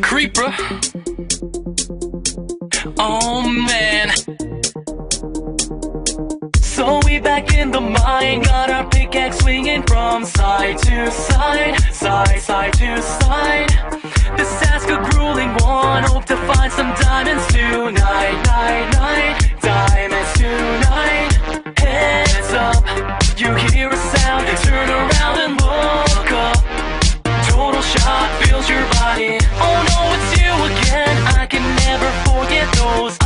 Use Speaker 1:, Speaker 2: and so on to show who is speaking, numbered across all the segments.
Speaker 1: creeper. Oh man. So we back in the mine, got our pickaxe swinging from side to side, side, side to side. This task a grueling one, hope to find some diamonds tonight, night, night, diamonds tonight. Heads up, you hear a años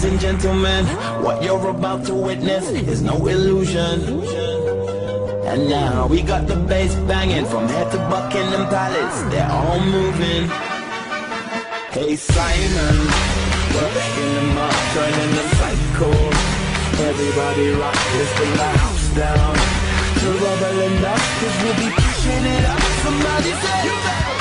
Speaker 2: Ladies and gentlemen, what you're about to witness is no illusion. And now we got the bass banging from head to Buckingham Palace. They're all moving. Hey Simon, we're them up, turning them psycho. Everybody rock this the house down. To rubble and up, cause we'll be pushing it up. Somebody say, you better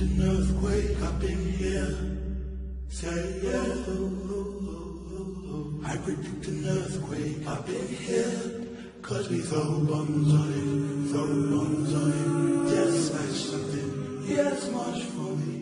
Speaker 3: an earthquake up in here. Say yeah. I predict an earthquake up in here. Cause we throw bombs on it, throw bombs on it. Yes, smash something. Yes, much for me.